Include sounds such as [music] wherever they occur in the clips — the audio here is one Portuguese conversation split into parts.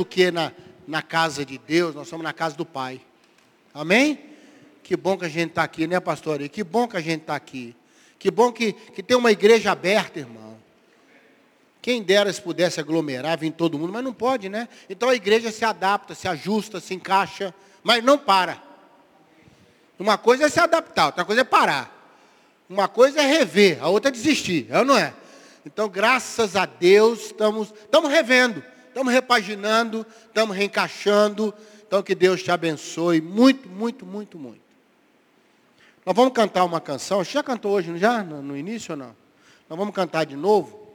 do que na, na casa de Deus, nós somos na casa do Pai. Amém? Que bom que a gente está aqui, né, pastor? E que bom que a gente está aqui. Que bom que, que tem uma igreja aberta, irmão. Quem dera se pudesse aglomerar, vir todo mundo, mas não pode, né? Então a igreja se adapta, se ajusta, se encaixa, mas não para. Uma coisa é se adaptar, outra coisa é parar. Uma coisa é rever, a outra é desistir, é ou não é? Então, graças a Deus, estamos, estamos revendo, estamos repaginando, estamos reencaixando. Então, que Deus te abençoe muito, muito, muito, muito. Nós vamos cantar uma canção. Você já cantou hoje, não já? No, início ou não? Nós vamos cantar de novo.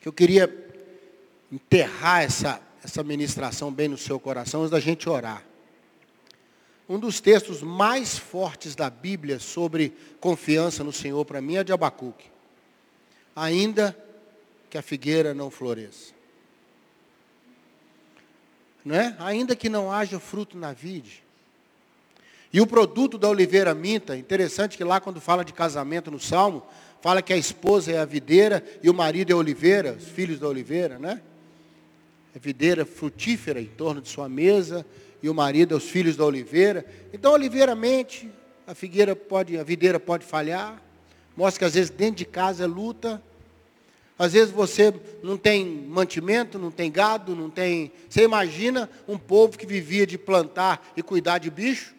Que eu queria enterrar essa, essa ministração bem no seu coração antes da gente orar. Um dos textos mais fortes da Bíblia sobre confiança no Senhor para mim é de Abacuque. Ainda que a figueira não floresça. Não é? Ainda que não haja fruto na vide. E o produto da oliveira minta, interessante que lá quando fala de casamento no Salmo, fala que a esposa é a videira e o marido é a oliveira, os filhos da oliveira, né? É videira frutífera em torno de sua mesa e o marido é os filhos da oliveira. Então a oliveira mente, a figueira pode, a videira pode falhar. Mostra que às vezes dentro de casa é luta. Às vezes você não tem mantimento, não tem gado, não tem. Você imagina um povo que vivia de plantar e cuidar de bicho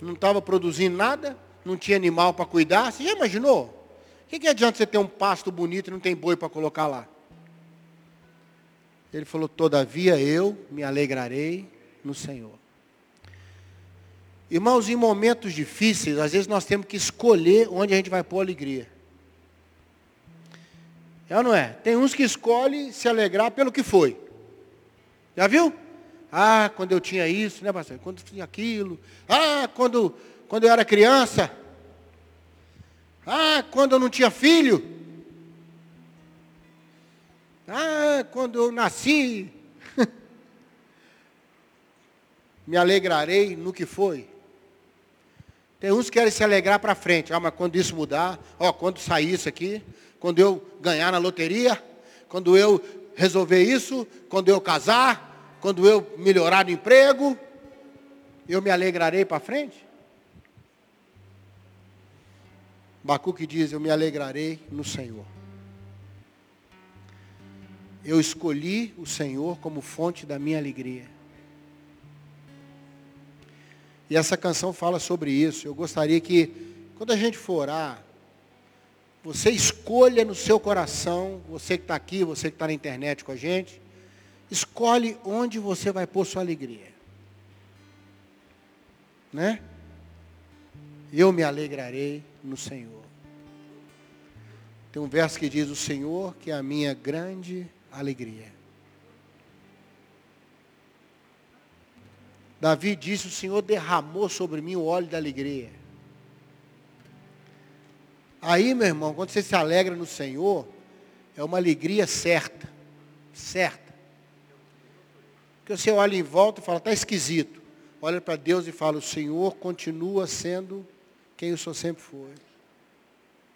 não estava produzindo nada, não tinha animal para cuidar. Você já imaginou? O que, que adianta você ter um pasto bonito e não tem boi para colocar lá? Ele falou, todavia eu me alegrarei no Senhor. Irmãos, em momentos difíceis, às vezes nós temos que escolher onde a gente vai pôr alegria. É ou não é? Tem uns que escolhem se alegrar pelo que foi. Já viu? Ah, quando eu tinha isso, né, pastor? Quando eu tinha aquilo. Ah, quando, quando eu era criança. Ah, quando eu não tinha filho. Ah, quando eu nasci. [laughs] Me alegrarei no que foi. Tem uns que querem se alegrar para frente. Ah, mas quando isso mudar, ó, quando sair isso aqui, quando eu ganhar na loteria, quando eu resolver isso, quando eu casar, quando eu melhorar no emprego, eu me alegrarei para frente? Bacuque diz, eu me alegrarei no Senhor. Eu escolhi o Senhor como fonte da minha alegria. E essa canção fala sobre isso. Eu gostaria que, quando a gente for orar, você escolha no seu coração, você que está aqui, você que está na internet com a gente, Escolhe onde você vai pôr sua alegria. Né? Eu me alegrarei no Senhor. Tem um verso que diz: O Senhor que é a minha grande alegria. Davi disse: O Senhor derramou sobre mim o óleo da alegria. Aí, meu irmão, quando você se alegra no Senhor, é uma alegria certa. Certa. Porque você olha em volta e fala, está esquisito. Olha para Deus e fala, o Senhor continua sendo quem o Senhor sempre foi.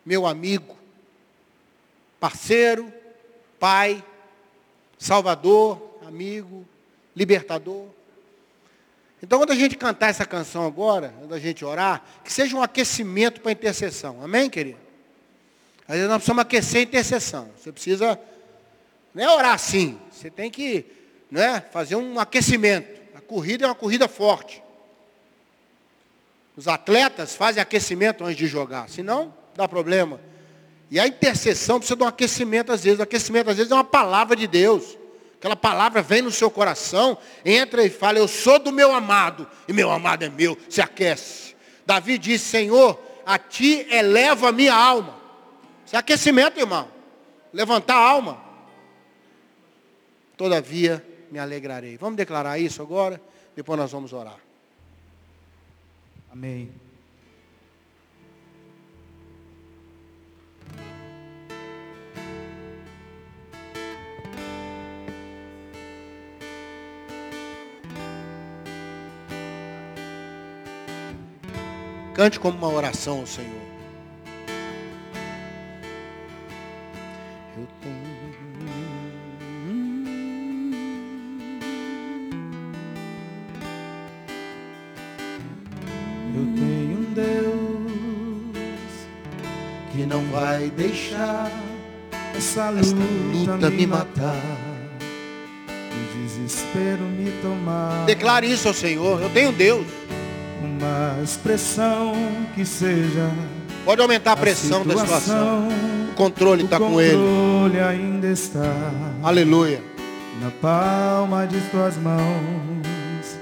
Meu amigo, parceiro, pai, salvador, amigo, libertador. Então, quando a gente cantar essa canção agora, quando a gente orar, que seja um aquecimento para a intercessão. Amém, querido? Às vezes nós precisamos aquecer a intercessão. Você precisa, não é orar assim. Você tem que né, fazer um aquecimento. A corrida é uma corrida forte. Os atletas fazem aquecimento antes de jogar, senão dá problema. E a intercessão precisa de um aquecimento às vezes. O aquecimento às vezes é uma palavra de Deus. Aquela palavra vem no seu coração, entra e fala, eu sou do meu amado, e meu amado é meu, se aquece. Davi disse, Senhor, a ti eleva a minha alma. Isso é aquecimento, irmão. Levantar a alma. Todavia, me alegrarei. Vamos declarar isso agora, depois nós vamos orar. Amém. Cante como uma oração ao Senhor. Eu tenho. Eu tenho um Deus que não vai deixar essa luta, luta me matar. O desespero me tomar. Declare isso ao Senhor. Eu tenho Deus uma expressão que seja Pode aumentar a pressão da situação. O controle O está com Ele. controle ainda está Aleluia. na palma de tuas mãos.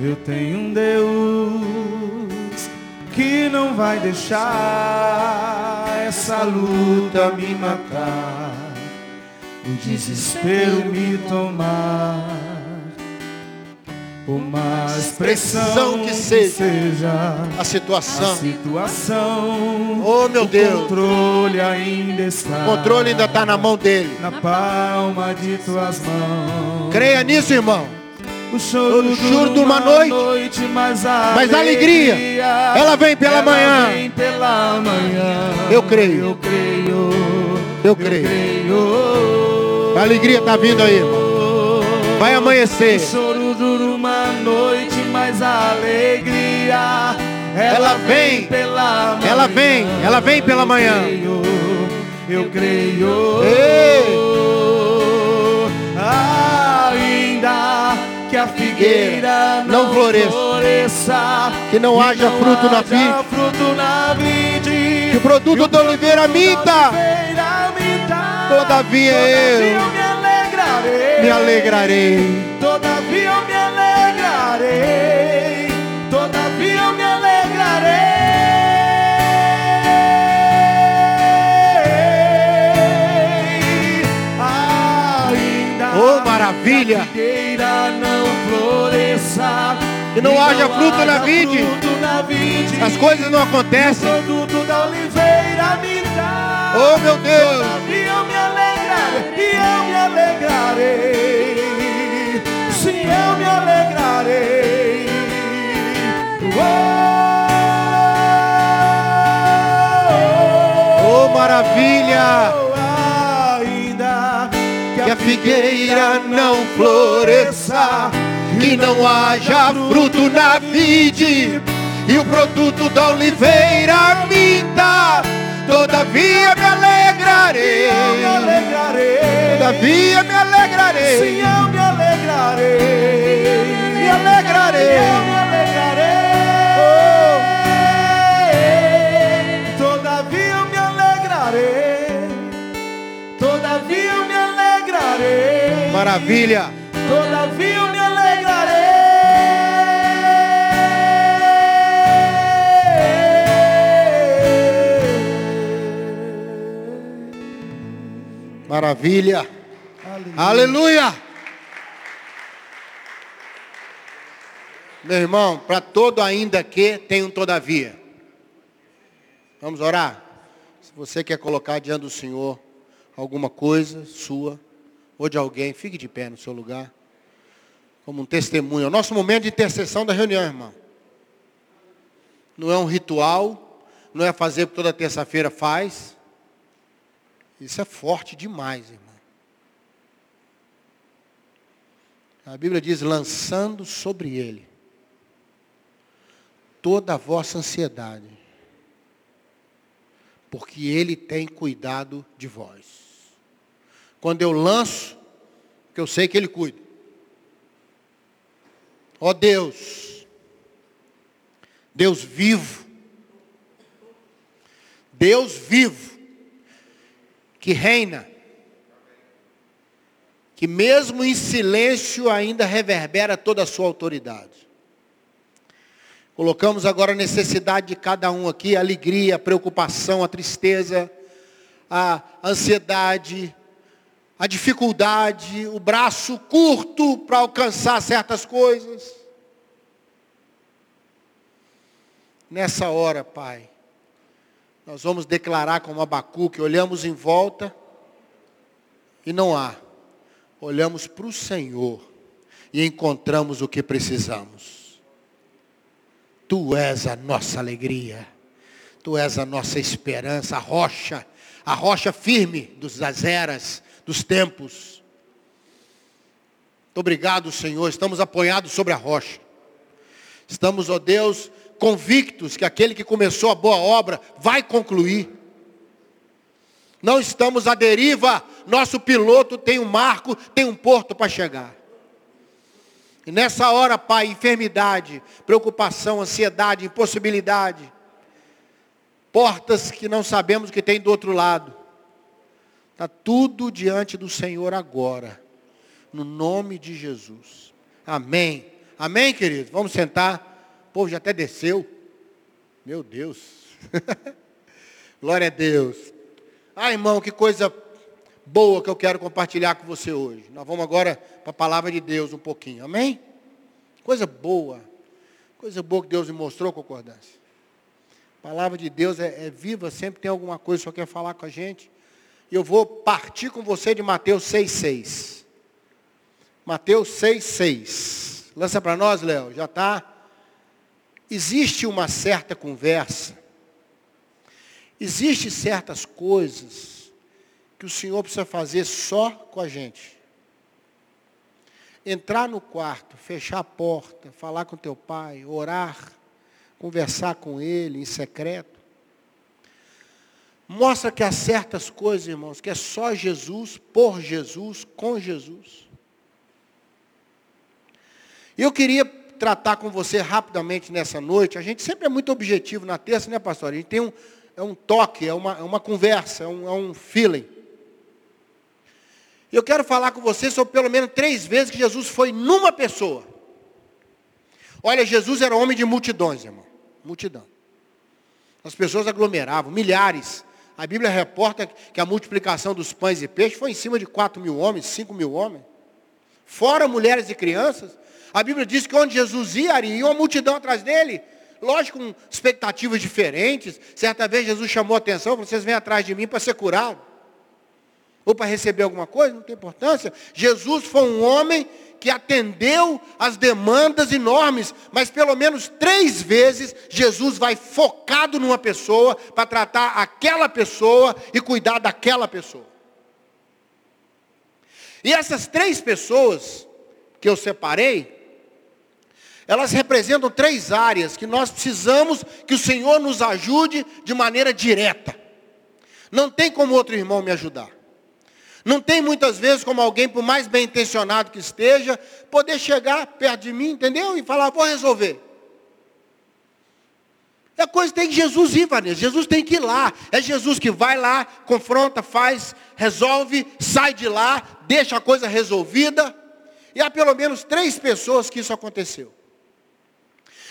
Eu tenho um Deus que não vai deixar essa luta me matar, o desespero me tomar. Uma expressão que seja A a situação. situação. Oh, meu o Deus. controle ainda está. O controle ainda está na mão dele. na palma de tuas mãos. Creia nisso, irmão. O choro, O choro de uma uma noite, mas a mas a alegria, ela vem pela ela manhã. vem pela manhã. Eu creio. Eu creio. Eu creio. creio. A alegria está vindo aí, irmão. Vai O amanhecer. choro dura alegria ela, Ela vem, pela manhã. Ela vem, ela vem pela manhã. Eu creio. Eu creio. Ei. Ainda que a figueira Não não, floresça. floresça, Que não haja fruto na vide. fruto na vide, Que o produto da oliveira minta. Todavia eu eu me alegrarei. me alegrarei. Todavia eu maravilha. que a figueira não floresça. Que não e haja fruto na vide. As coisas não acontecem. O produto da oliveira me dá. Oh, meu Deus. Todavia eu me alegrarei, e eu me alegrarei. Sim, eu me alegrarei. Oh, maravilha. Figueira não floresça, que não haja fruto na vide, e o produto da oliveira minta. Todavia me alegrarei. eu me alegrarei. Todavia me alegrarei. Sim, eu me alegrarei. Me alegrarei. Eu me alegrarei. Todavia eu me alegrarei. Todavia alegrarei. Maravilha. Todavia eu me alegrarei. Maravilha. Aleluia. Meu irmão, para todo ainda que tem um todavia. Vamos orar? Se você quer colocar diante do Senhor alguma coisa sua ou de alguém, fique de pé no seu lugar. Como um testemunho. É o nosso momento de intercessão da reunião, irmão. Não é um ritual, não é fazer porque toda terça-feira faz. Isso é forte demais, irmão. A Bíblia diz, lançando sobre ele toda a vossa ansiedade, porque ele tem cuidado de vós. Quando eu lanço, que eu sei que ele cuida. Ó Deus, Deus vivo, Deus vivo, que reina, que mesmo em silêncio ainda reverbera toda a sua autoridade. Colocamos agora a necessidade de cada um aqui, a alegria, a preocupação, a tristeza, a ansiedade, a dificuldade, o braço curto para alcançar certas coisas. Nessa hora, Pai, nós vamos declarar como Abacuque, olhamos em volta e não há. Olhamos para o Senhor e encontramos o que precisamos. Tu és a nossa alegria. Tu és a nossa esperança, a rocha, a rocha firme dos, das eras, dos tempos. Muito obrigado, Senhor. Estamos apoiados sobre a rocha. Estamos, ó Deus, convictos que aquele que começou a boa obra vai concluir. Não estamos à deriva, nosso piloto tem um marco, tem um porto para chegar. E nessa hora, Pai, enfermidade, preocupação, ansiedade, impossibilidade, portas que não sabemos que tem do outro lado. Está tudo diante do Senhor agora, no nome de Jesus. Amém. Amém, querido? Vamos sentar. O povo já até desceu. Meu Deus. [laughs] Glória a Deus. Ah, irmão, que coisa boa que eu quero compartilhar com você hoje. Nós vamos agora para a palavra de Deus um pouquinho. Amém? Coisa boa. Coisa boa que Deus me mostrou, concordância. A palavra de Deus é, é viva, sempre tem alguma coisa que só quer falar com a gente. E eu vou partir com você de Mateus 6,6. Mateus 6,6. Lança para nós, Léo. Já está. Existe uma certa conversa. Existem certas coisas que o Senhor precisa fazer só com a gente. Entrar no quarto, fechar a porta, falar com teu pai, orar, conversar com ele em secreto. Mostra que há certas coisas, irmãos, que é só Jesus, por Jesus, com Jesus. Eu queria tratar com você rapidamente nessa noite. A gente sempre é muito objetivo na terça, né, pastor? A gente tem um, é um toque, é uma, é uma conversa, é um, é um feeling. Eu quero falar com você sobre pelo menos três vezes que Jesus foi numa pessoa. Olha, Jesus era homem de multidões, irmão multidão. As pessoas aglomeravam, milhares. A Bíblia reporta que a multiplicação dos pães e peixes foi em cima de 4 mil homens, 5 mil homens. Fora mulheres e crianças. A Bíblia diz que onde Jesus ia, ia uma multidão atrás dele. Lógico, com expectativas diferentes. Certa vez Jesus chamou a atenção, vocês vêm atrás de mim para ser curado. Ou para receber alguma coisa, não tem importância. Jesus foi um homem que atendeu as demandas enormes, mas pelo menos três vezes Jesus vai focado numa pessoa para tratar aquela pessoa e cuidar daquela pessoa. E essas três pessoas que eu separei, elas representam três áreas que nós precisamos que o Senhor nos ajude de maneira direta. Não tem como outro irmão me ajudar. Não tem muitas vezes como alguém, por mais bem intencionado que esteja, poder chegar perto de mim, entendeu? E falar, vou resolver. É coisa tem que Jesus ir, Vanessa. Jesus tem que ir lá. É Jesus que vai lá, confronta, faz, resolve, sai de lá, deixa a coisa resolvida. E há pelo menos três pessoas que isso aconteceu.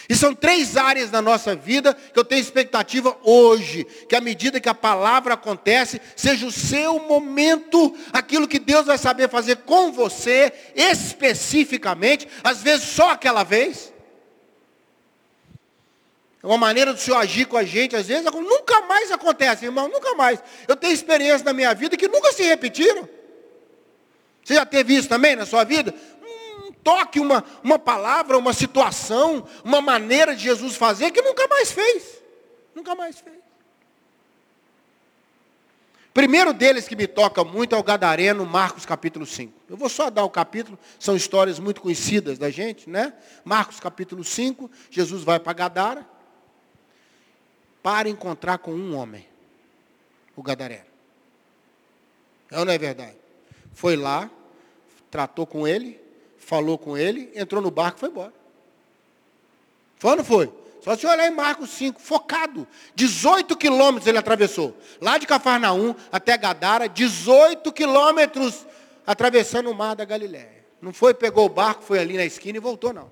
E são três áreas da nossa vida que eu tenho expectativa hoje, que à medida que a palavra acontece, seja o seu momento, aquilo que Deus vai saber fazer com você, especificamente, às vezes só aquela vez. É uma maneira do Senhor agir com a gente, às vezes nunca mais acontece, irmão, nunca mais. Eu tenho experiências na minha vida que nunca se repetiram. Você já teve isso também na sua vida? Toque, uma, uma palavra, uma situação, uma maneira de Jesus fazer que nunca mais fez. Nunca mais fez. Primeiro deles que me toca muito é o Gadareno, Marcos capítulo 5. Eu vou só dar o capítulo, são histórias muito conhecidas da gente, né? Marcos capítulo 5, Jesus vai para Gadara para encontrar com um homem, o Gadareno. É ou não é verdade? Foi lá, tratou com ele, falou com ele, entrou no barco e foi embora. Foi ou não foi? Só se olhar em Marcos 5, focado. 18 quilômetros ele atravessou. Lá de Cafarnaum até Gadara, 18 quilômetros atravessando o mar da Galiléia. Não foi, pegou o barco, foi ali na esquina e voltou, não.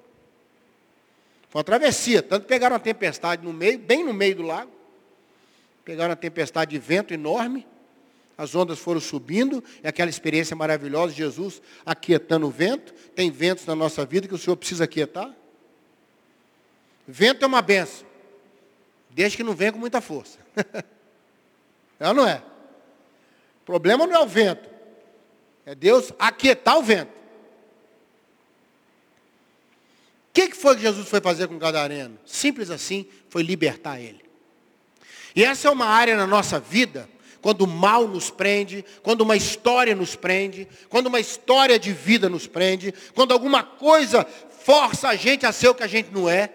Foi uma travessia. Tanto pegaram uma tempestade no meio, bem no meio do lago. Pegaram uma tempestade de vento enorme as ondas foram subindo, é aquela experiência maravilhosa, Jesus aquietando o vento. Tem ventos na nossa vida que o Senhor precisa aquietar. Vento é uma benção, desde que não venha com muita força. [laughs] é ou não é? O problema não é o vento, é Deus aquietar o vento. O que, que foi que Jesus foi fazer com o Gadareno? Simples assim, foi libertar ele. E essa é uma área na nossa vida quando o mal nos prende, quando uma história nos prende, quando uma história de vida nos prende, quando alguma coisa força a gente a ser o que a gente não é.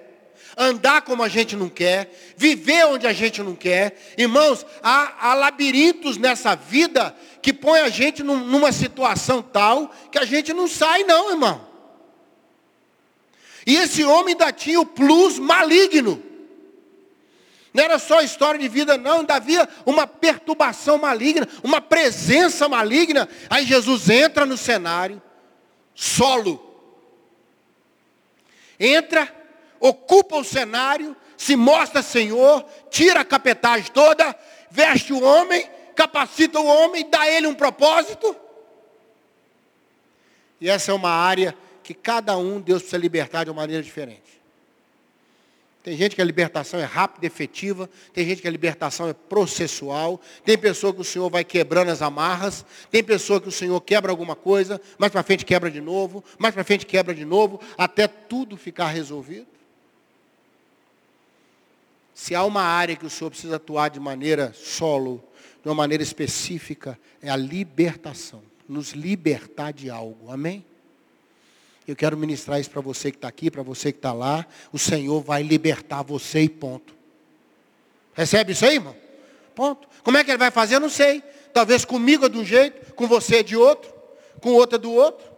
andar como a gente não quer, viver onde a gente não quer. Irmãos, há, há labirintos nessa vida que põe a gente num, numa situação tal que a gente não sai não, irmão. E esse homem ainda tinha o plus maligno. Não era só história de vida, não, havia uma perturbação maligna, uma presença maligna. Aí Jesus entra no cenário, solo. Entra, ocupa o cenário, se mostra Senhor, tira a capetagem toda, veste o homem, capacita o homem, dá ele um propósito. E essa é uma área que cada um Deus precisa libertar de uma maneira diferente. Tem gente que a libertação é rápida, efetiva. Tem gente que a libertação é processual. Tem pessoa que o Senhor vai quebrando as amarras. Tem pessoa que o Senhor quebra alguma coisa, mais para frente quebra de novo, mais para frente quebra de novo, até tudo ficar resolvido. Se há uma área que o Senhor precisa atuar de maneira solo, de uma maneira específica, é a libertação. Nos libertar de algo. Amém? Eu quero ministrar isso para você que está aqui, para você que está lá. O Senhor vai libertar você e ponto. Recebe isso aí, irmão? Ponto. Como é que ele vai fazer? Eu não sei. Talvez comigo é de um jeito, com você é de outro, com outro é do outro.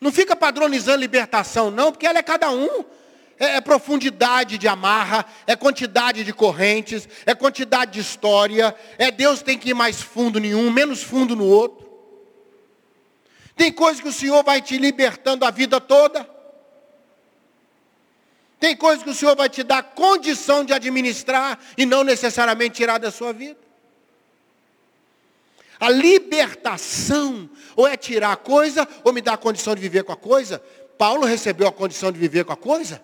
Não fica padronizando libertação, não, porque ela é cada um. É, é, profundidade de amarra, é quantidade de correntes, é quantidade de história, é Deus tem que ir mais fundo em um, menos fundo no outro. Tem coisas que o Senhor vai te libertando a vida toda. Tem coisas que o Senhor vai te dar condição de administrar e não necessariamente tirar da sua vida. A libertação, ou é tirar a coisa, ou me dar a condição de viver com a coisa. Paulo recebeu a condição de viver com a coisa.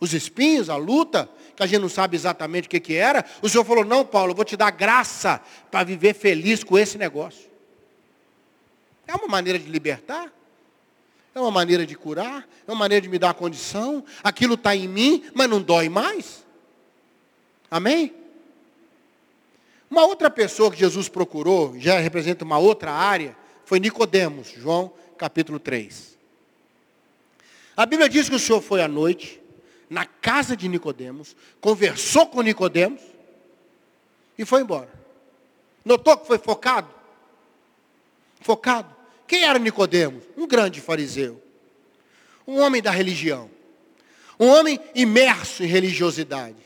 Os espinhos, a luta, que a gente não sabe exatamente o que, que era. O Senhor falou, não, Paulo, eu vou te dar graça para viver feliz com esse negócio. É uma maneira de libertar. É uma maneira de curar. É uma maneira de me dar condição. Aquilo está em mim, mas não dói mais. Amém? Uma outra pessoa que Jesus procurou, já representa uma outra área, foi Nicodemos, João capítulo 3. A Bíblia diz que o Senhor foi à noite, na casa de Nicodemos, conversou com Nicodemos e foi embora. Notou que foi focado? Focado. Quem era Nicodemos? Um grande fariseu. Um homem da religião. Um homem imerso em religiosidade.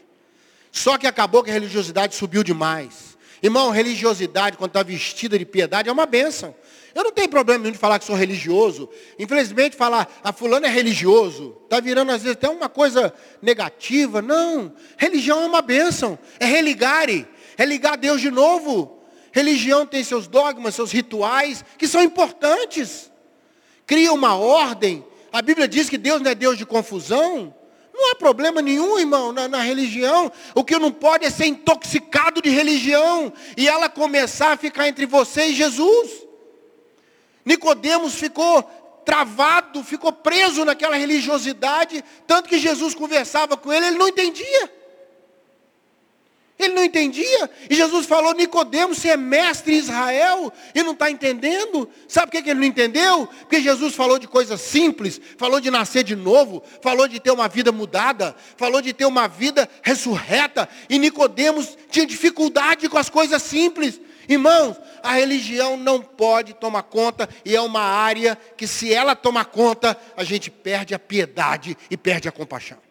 Só que acabou que a religiosidade subiu demais. Irmão, religiosidade, quando está vestida de piedade, é uma bênção. Eu não tenho problema nenhum de falar que sou religioso. Infelizmente, falar, a ah, fulano é religioso, está virando às vezes até uma coisa negativa. Não. Religião é uma bênção. É religare. É ligar a Deus de novo. Religião tem seus dogmas, seus rituais, que são importantes. Cria uma ordem. A Bíblia diz que Deus não é Deus de confusão. Não há problema nenhum, irmão, na, na, religião. O que não pode é ser intoxicado de religião e ela começar a ficar entre você e Jesus. Nicodemos ficou travado, ficou preso naquela religiosidade, tanto que Jesus conversava com ele, ele não entendia. Ele não entendia. E Jesus falou, Nicodemos, você é mestre em Israel e não está entendendo. Sabe por que ele não entendeu? Porque Jesus falou de coisas simples, falou de nascer de novo, falou de ter uma vida mudada, falou de ter uma vida ressurreta. E Nicodemos tinha dificuldade com as coisas simples. Irmãos, a religião não pode tomar conta e é uma área que se ela tomar conta, a gente perde a piedade e perde a compaixão.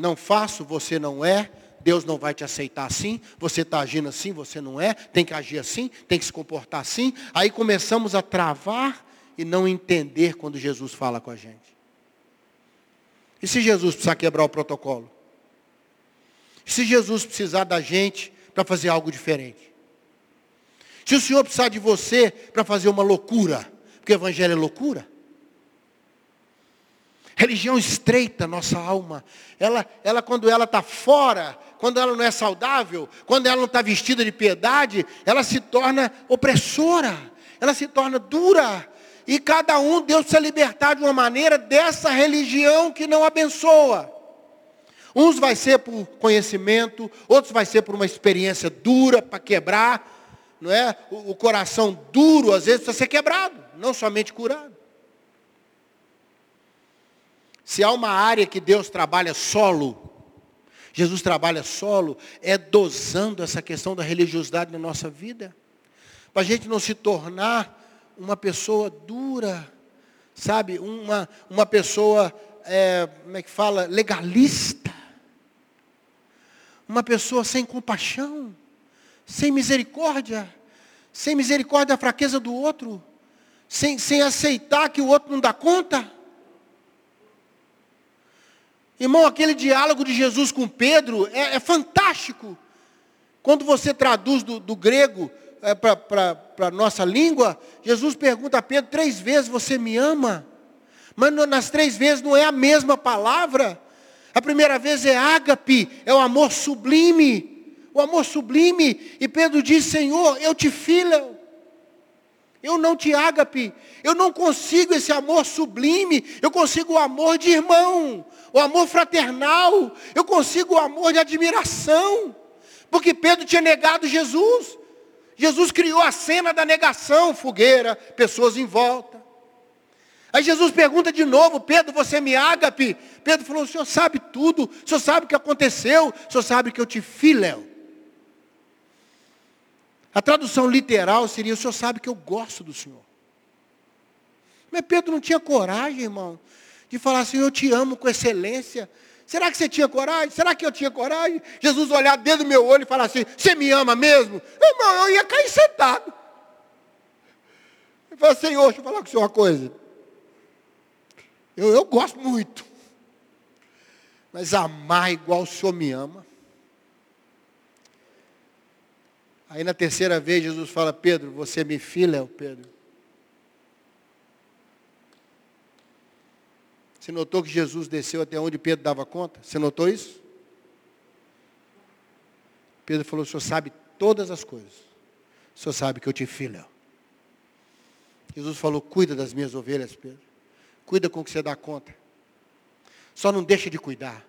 Não faço, você não é, Deus não vai te aceitar assim, você está agindo assim, você não é, tem que agir assim, tem que se comportar assim. Aí começamos a travar e não entender quando Jesus fala com a gente. E se Jesus precisar quebrar o protocolo? E se Jesus precisar da gente para fazer algo diferente? Se o Senhor precisar de você para fazer uma loucura, porque o Evangelho é loucura, Religião estreita nossa alma. Ela, ela quando ela está fora, quando ela não é saudável, quando ela não está vestida de piedade, ela se torna opressora, ela se torna dura. E cada um, Deus precisa libertar de uma maneira dessa religião que não abençoa. Uns vai ser por conhecimento, outros vai ser por uma experiência dura para quebrar, não é? O, o coração duro às vezes precisa ser quebrado, não somente curado. Se há uma área que Deus trabalha solo, Jesus trabalha solo, é dosando essa questão da religiosidade na nossa vida. Para a gente não se tornar uma pessoa dura, sabe? Uma, uma pessoa, é, como é que fala? Legalista. Uma pessoa sem compaixão, sem misericórdia, sem misericórdia da fraqueza do outro, sem, sem aceitar que o outro não dá conta. Irmão, aquele diálogo de Jesus com Pedro é, é fantástico. Quando você traduz do, do grego é, para a nossa língua, Jesus pergunta a Pedro três vezes: Você me ama? Mas nas três vezes não é a mesma palavra. A primeira vez é ágape, é o amor sublime. O amor sublime. E Pedro diz: Senhor, eu te filho. Eu não te ágape. Eu não consigo esse amor sublime. Eu consigo o amor de irmão o amor fraternal, eu consigo o amor de admiração, porque Pedro tinha negado Jesus. Jesus criou a cena da negação, fogueira, pessoas em volta. Aí Jesus pergunta de novo, Pedro, você me ágape? Pedro falou, o senhor sabe tudo, o senhor sabe o que aconteceu, o senhor sabe que eu te filéu. A tradução literal seria, o senhor sabe que eu gosto do senhor. Mas Pedro não tinha coragem, irmão, de falar assim, eu te amo com excelência. Será que você tinha coragem? Será que eu tinha coragem? Jesus olhar dentro do meu olho e falar assim, você me ama mesmo? Irmão, eu ia cair sentado. Eu falei, Senhor, deixa eu falar com o senhor uma coisa. Eu, eu gosto muito. Mas amar igual o senhor me ama. Aí na terceira vez Jesus fala, Pedro, você me filha, Pedro. Você notou que Jesus desceu até onde Pedro dava conta? Você notou isso? Pedro falou: O senhor sabe todas as coisas. O senhor sabe que eu te filho. Jesus falou: Cuida das minhas ovelhas, Pedro. Cuida com o que você dá conta. Só não deixa de cuidar.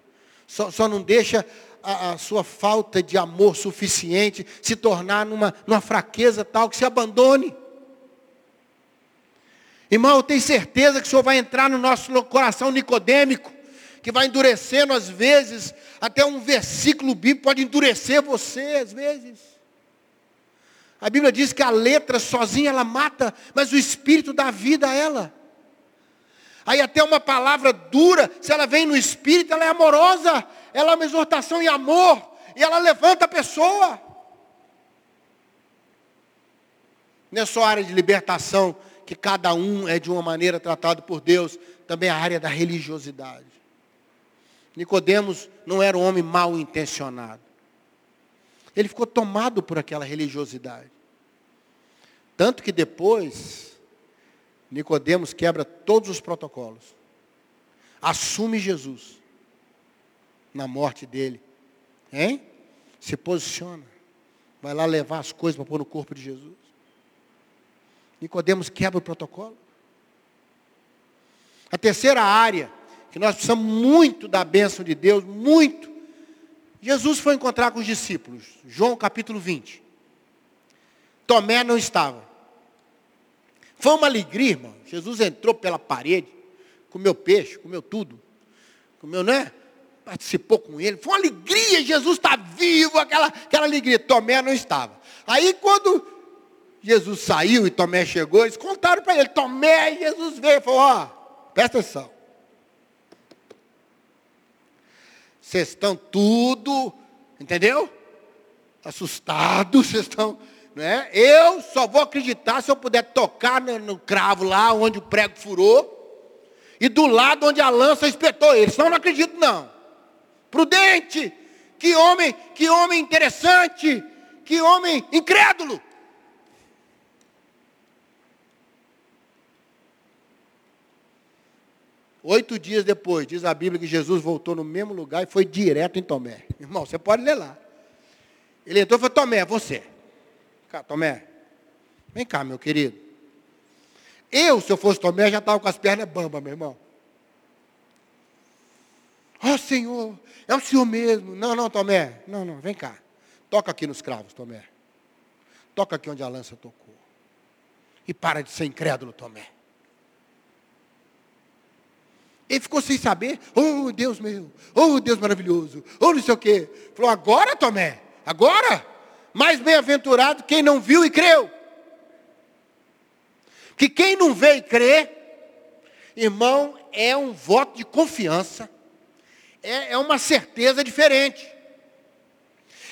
Só, só não deixa a, a, sua falta de amor suficiente se tornar numa, numa fraqueza tal que se abandone. Irmão, eu tenho certeza que o Senhor vai entrar no nosso coração nicodêmico, que vai endurecendo às vezes, até um versículo bíblico pode endurecer você às vezes. A Bíblia diz que a letra sozinha ela mata, mas o Espírito dá vida a ela. Aí até uma palavra dura, se ela vem no Espírito, ela é amorosa, ela é uma exortação em amor, e ela levanta a pessoa. Não é só área de libertação, que cada um é de uma maneira tratado por Deus, também a área da religiosidade. Nicodemos não era um homem mal intencionado. Ele ficou tomado por aquela religiosidade. Tanto que depois Nicodemos quebra todos os protocolos. Assume Jesus na morte dele. Hein? Se posiciona. Vai lá levar as coisas para pôr no corpo de Jesus. Nicodemos quebra o protocolo. A terceira área, que nós precisamos muito da bênção de Deus, muito. Jesus foi encontrar com os discípulos, João capítulo 20. Tomé não estava. Foi uma alegria, irmão. Jesus entrou pela parede, comeu peixe, comeu tudo. Comeu, né? Participou com ele. Foi uma alegria, Jesus está vivo, aquela, aquela alegria. Tomé não estava. Aí quando Jesus saiu e Tomé chegou, eles contaram para ele, Tomé, e Jesus veio e falou, ó, presta atenção. Vocês estão tudo, entendeu? Assustados, [laughs] vocês estão, né? Eu só vou acreditar se eu puder tocar no, no cravo lá onde o prego furou e do lado onde a lança espetou ele. Senão eu não acredito não. Prudente, que homem, que homem interessante, que homem incrédulo. Oito dias depois, diz a Bíblia que Jesus voltou no mesmo lugar e foi direto em Tomé. Irmão, você pode ler lá. Ele entrou e falou, Tomé, você. Cá, Tomé, vem cá, meu querido. Eu, se eu fosse Tomé, já estava com as pernas bambas, meu irmão. Ó oh, Senhor, é o Senhor mesmo. Não, não, Tomé. Não, não, vem cá. Toca aqui nos cravos, Tomé. Toca aqui onde a lança tocou. E para de ser incrédulo, Tomé. Ele ficou sem saber. Oh, Deus meu. Oh, Deus maravilhoso. Oh, não sei o quê. Falou, agora, Tomé. Agora. Mais bem-aventurado quem não viu e creu. Que quem não vê e crê, irmão, é um voto de confiança. É, é uma certeza diferente.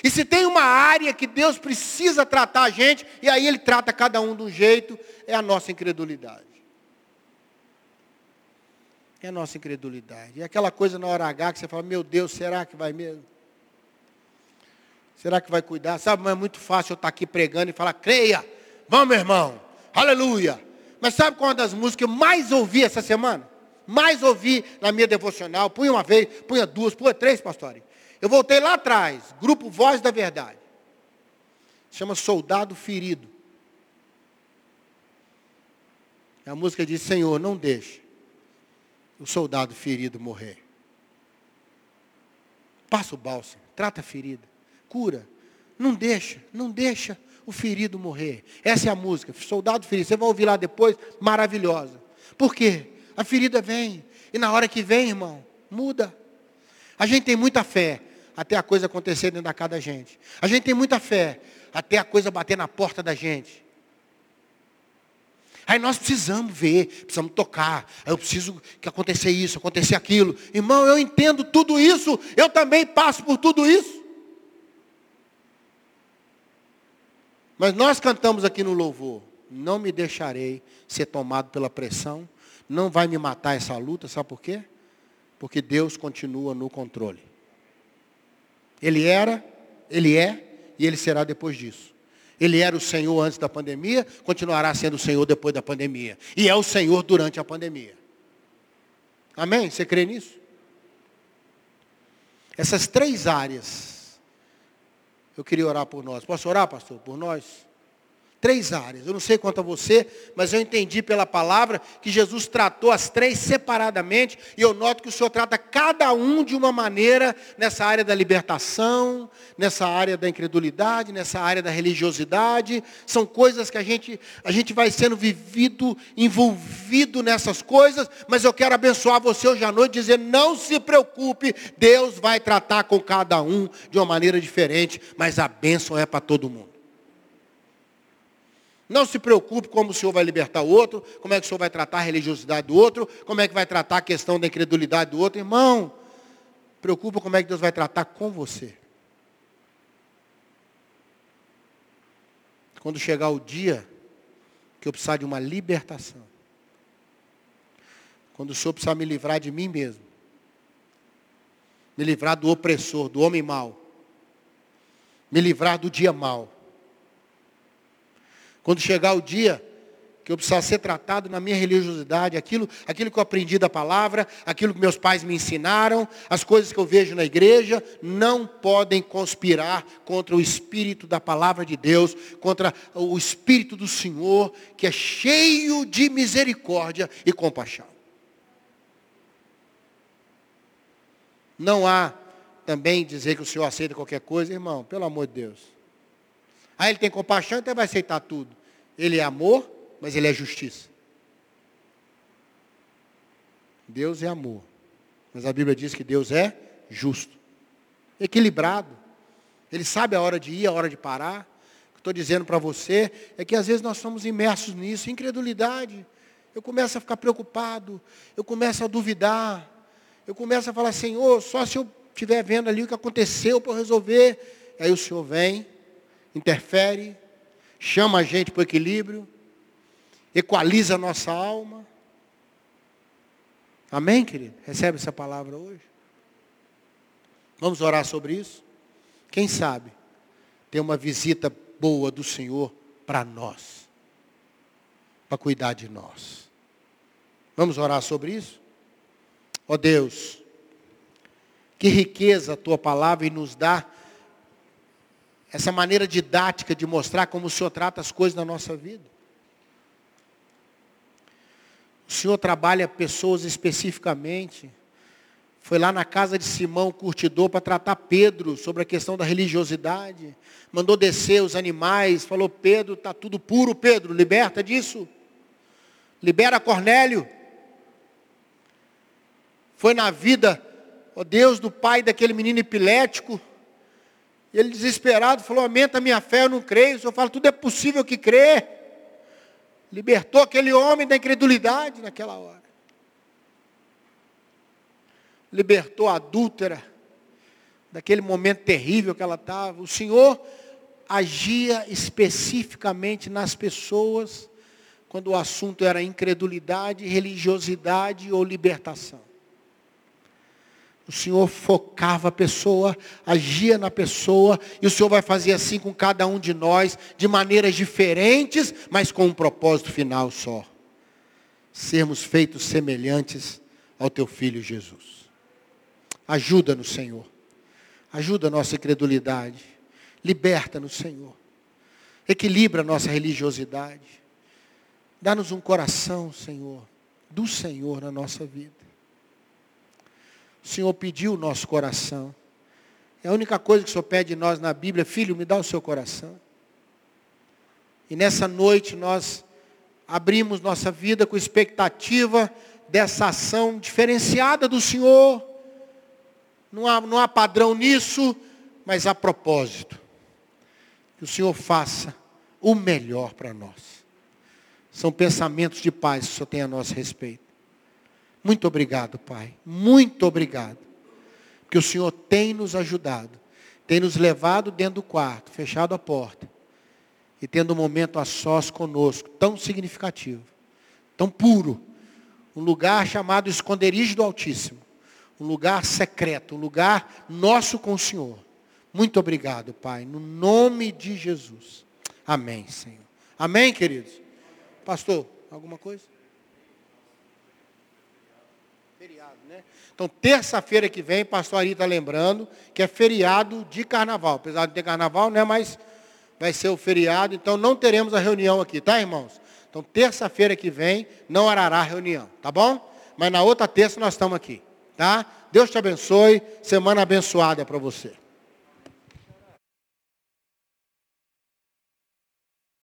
E se tem uma área que Deus precisa tratar a gente, e aí Ele trata cada um de um jeito, é a nossa incredulidade. É a nossa incredulidade. É aquela coisa na hora H que você fala, meu Deus, será que vai mesmo? Será que vai cuidar? Sabe, mas é muito fácil eu estar aqui pregando e falar, creia, vamos irmão, aleluia. Mas sabe qual é uma das músicas que eu mais ouvi essa semana? Mais ouvi na minha devocional, punha uma vez, punha duas, punha três, pastores. Eu voltei lá atrás, grupo Voz da Verdade. Chama Soldado Ferido. A música diz, Senhor, não deixe o soldado ferido morrer. Passa o bálsamo, trata a ferida, cura. Não deixa, não deixa o ferido morrer. Essa é a música, soldado ferido. Você vai ouvir lá depois, maravilhosa. Por quê? A ferida vem. E na hora que vem, irmão, muda. A gente tem muita fé até a coisa acontecer dentro da casa da gente. A gente tem muita fé até a coisa bater na porta da gente. Aí nós precisamos ver, precisamos tocar. Aí eu preciso que aconteça isso, acontecer aquilo. Irmão, eu entendo tudo isso. Eu também passo por tudo isso. Mas nós cantamos aqui no louvor. Não me deixarei ser tomado pela pressão. Não vai me matar essa luta. Sabe por quê? Porque Deus continua no controle. Ele era, ele é e ele será depois disso. Ele era o Senhor antes da pandemia, continuará sendo o Senhor depois da pandemia. E é o Senhor durante a pandemia. Amém? Você crê nisso? Essas três áreas, eu queria orar por nós. Posso orar, pastor, por nós? Três áreas. Eu não sei quanto a você, mas eu entendi pela palavra que Jesus tratou as três separadamente. E eu noto que o Senhor trata cada um de uma maneira nessa área da libertação, nessa área da incredulidade, nessa área da religiosidade. São coisas que a gente, a gente vai sendo vivido, envolvido nessas coisas. Mas eu quero abençoar você hoje à noite, dizer: não se preocupe, Deus vai tratar com cada um de uma maneira diferente, mas a bênção é para todo mundo. Não se preocupe como o Senhor vai libertar o outro, como é que o Senhor vai tratar a religiosidade do outro, como é que vai tratar a questão da incredulidade do outro. Irmão, preocupa como é que Deus vai tratar com você. Quando chegar o dia que eu precisar de uma libertação, quando o Senhor precisar me livrar de mim mesmo, me livrar do opressor, do homem mau, me livrar do dia mau, quando chegar o dia que eu precisar ser tratado na minha religiosidade, aquilo, aquilo que eu aprendi da palavra, aquilo que meus pais me ensinaram, as coisas que eu vejo na igreja, não podem conspirar contra o Espírito da palavra de Deus, contra o Espírito do Senhor, que é cheio de misericórdia e compaixão. Não há também dizer que o Senhor aceita qualquer coisa, irmão, pelo amor de Deus. Aí ele tem compaixão, então vai aceitar tudo. Ele é amor, mas ele é justiça. Deus é amor. Mas a Bíblia diz que Deus é justo. Equilibrado. Ele sabe a hora de ir, a hora de parar. O que estou dizendo para você é que às vezes nós somos imersos nisso, incredulidade. Eu começo a ficar preocupado, eu começo a duvidar, eu começo a falar, Senhor, só se eu estiver vendo ali o que aconteceu para resolver. Aí o Senhor vem, interfere, chama a gente para o equilíbrio, equaliza a nossa alma. Amém, querido? Recebe essa palavra hoje? Vamos orar sobre isso? Quem sabe ter uma visita boa do Senhor para nós, para cuidar de nós. Vamos orar sobre isso? Ó oh Deus, que riqueza a tua palavra e nos dá essa maneira didática de mostrar como o Senhor trata as coisas na nossa vida. O Senhor trabalha pessoas especificamente. Foi lá na casa de Simão, curtidor, para tratar Pedro sobre a questão da religiosidade. Mandou descer os animais, falou, Pedro, está tudo puro, Pedro, liberta disso. Libera Cornélio. foi na vida, ó Deus, do pai daquele menino epilético. E ele desesperado falou, aumenta a minha fé, eu não creio. O Senhor fala, tudo é possível que crê. Libertou aquele homem da incredulidade naquela hora. Libertou a adúltera daquele momento terrível que ela estava. O Senhor agia especificamente nas pessoas quando o assunto era incredulidade, religiosidade ou libertação. O Senhor focava a pessoa, agia na pessoa, e o Senhor vai fazer assim com cada um de nós, de maneiras diferentes, mas com um propósito final só. Sermos feitos semelhantes ao teu filho Jesus. Ajuda-nos, Senhor. Ajuda a nossa incredulidade. Liberta-nos, Senhor. Equilibra a nossa religiosidade. Dá-nos um coração, Senhor, do Senhor na nossa vida. O Senhor pediu o nosso coração. É a única coisa que o Senhor pede de nós na Bíblia, filho, me dá o seu coração. E nessa noite nós abrimos nossa vida com expectativa dessa ação diferenciada do Senhor. Não há, não há padrão nisso, mas há propósito. Que o Senhor faça o melhor para nós. São pensamentos de paz que o Senhor tem a nosso respeito. Muito obrigado, Pai. Muito obrigado. Porque o Senhor tem nos ajudado. Tem nos levado dentro do quarto, fechado a porta. E tendo um momento a sós conosco, tão significativo, tão puro. Um lugar chamado esconderijo do Altíssimo. Um lugar secreto, um lugar nosso com o Senhor. Muito obrigado, Pai. No nome de Jesus. Amém, Senhor. Amém, queridos? Pastor, alguma coisa? Feriado, né? Então, terça-feira que vem, pastor Ari está lembrando que é feriado de carnaval. Apesar de ter carnaval, né? Mas vai ser o feriado, então não teremos a reunião aqui, tá, irmãos? Então, terça-feira que vem, não arará reunião, tá bom? Mas na outra terça nós estamos aqui, tá? Deus te abençoe, semana abençoada para você.